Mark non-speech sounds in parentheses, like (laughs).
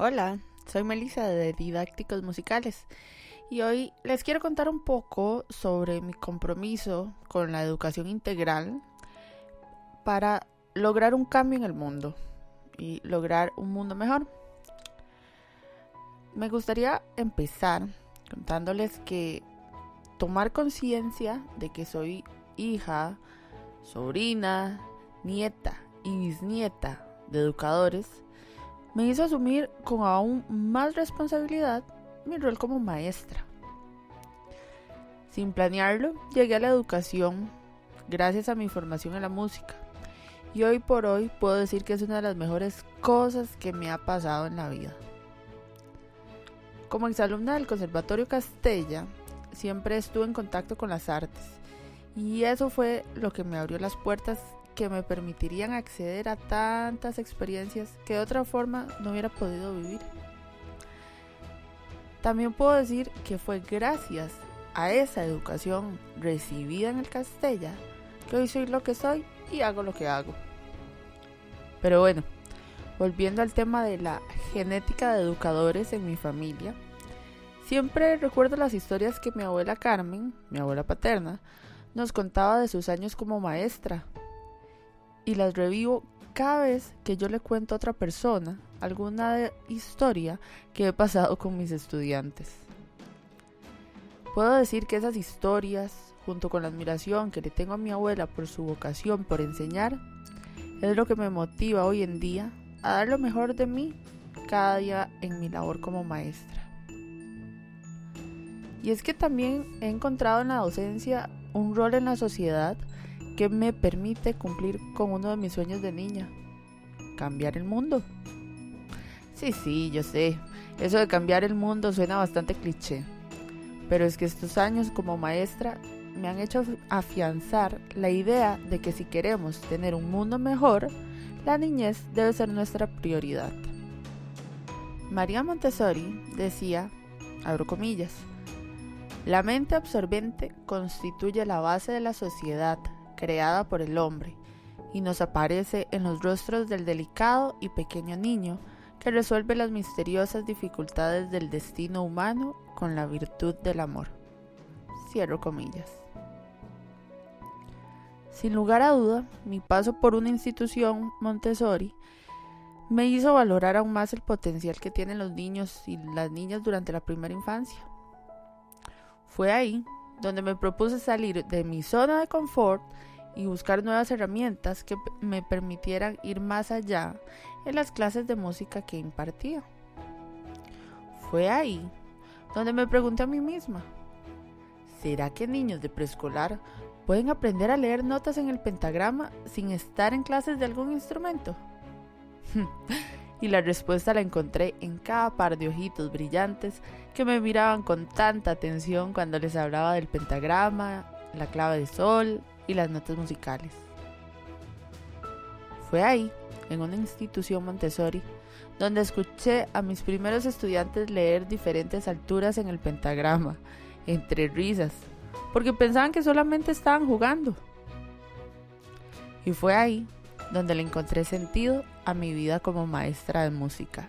Hola, soy Melissa de Didácticos Musicales y hoy les quiero contar un poco sobre mi compromiso con la educación integral para lograr un cambio en el mundo y lograr un mundo mejor. Me gustaría empezar contándoles que tomar conciencia de que soy hija, sobrina, nieta y bisnieta de educadores me hizo asumir con aún más responsabilidad mi rol como maestra. Sin planearlo, llegué a la educación gracias a mi formación en la música. Y hoy por hoy puedo decir que es una de las mejores cosas que me ha pasado en la vida. Como exalumna del Conservatorio Castella, siempre estuve en contacto con las artes. Y eso fue lo que me abrió las puertas que me permitirían acceder a tantas experiencias que de otra forma no hubiera podido vivir. También puedo decir que fue gracias a esa educación recibida en el Castella que hoy soy lo que soy y hago lo que hago. Pero bueno, volviendo al tema de la genética de educadores en mi familia, siempre recuerdo las historias que mi abuela Carmen, mi abuela paterna, nos contaba de sus años como maestra y las revivo cada vez que yo le cuento a otra persona alguna historia que he pasado con mis estudiantes. Puedo decir que esas historias, junto con la admiración que le tengo a mi abuela por su vocación por enseñar, es lo que me motiva hoy en día a dar lo mejor de mí cada día en mi labor como maestra. Y es que también he encontrado en la docencia un rol en la sociedad que me permite cumplir con uno de mis sueños de niña, cambiar el mundo. Sí, sí, yo sé, eso de cambiar el mundo suena bastante cliché, pero es que estos años como maestra me han hecho afianzar la idea de que si queremos tener un mundo mejor, la niñez debe ser nuestra prioridad. María Montessori decía, abro comillas, la mente absorbente constituye la base de la sociedad creada por el hombre, y nos aparece en los rostros del delicado y pequeño niño que resuelve las misteriosas dificultades del destino humano con la virtud del amor. Cierro comillas. Sin lugar a duda, mi paso por una institución Montessori me hizo valorar aún más el potencial que tienen los niños y las niñas durante la primera infancia. Fue ahí donde me propuse salir de mi zona de confort y buscar nuevas herramientas que me permitieran ir más allá en las clases de música que impartía. Fue ahí donde me pregunté a mí misma, ¿será que niños de preescolar pueden aprender a leer notas en el pentagrama sin estar en clases de algún instrumento? (laughs) (laughs) y la respuesta la encontré en cada par de ojitos brillantes que me miraban con tanta atención cuando les hablaba del pentagrama, la clave de sol y las notas musicales. Fue ahí, en una institución Montessori, donde escuché a mis primeros estudiantes leer diferentes alturas en el pentagrama, entre risas, porque pensaban que solamente estaban jugando. Y fue ahí donde le encontré sentido a mi vida como maestra de música.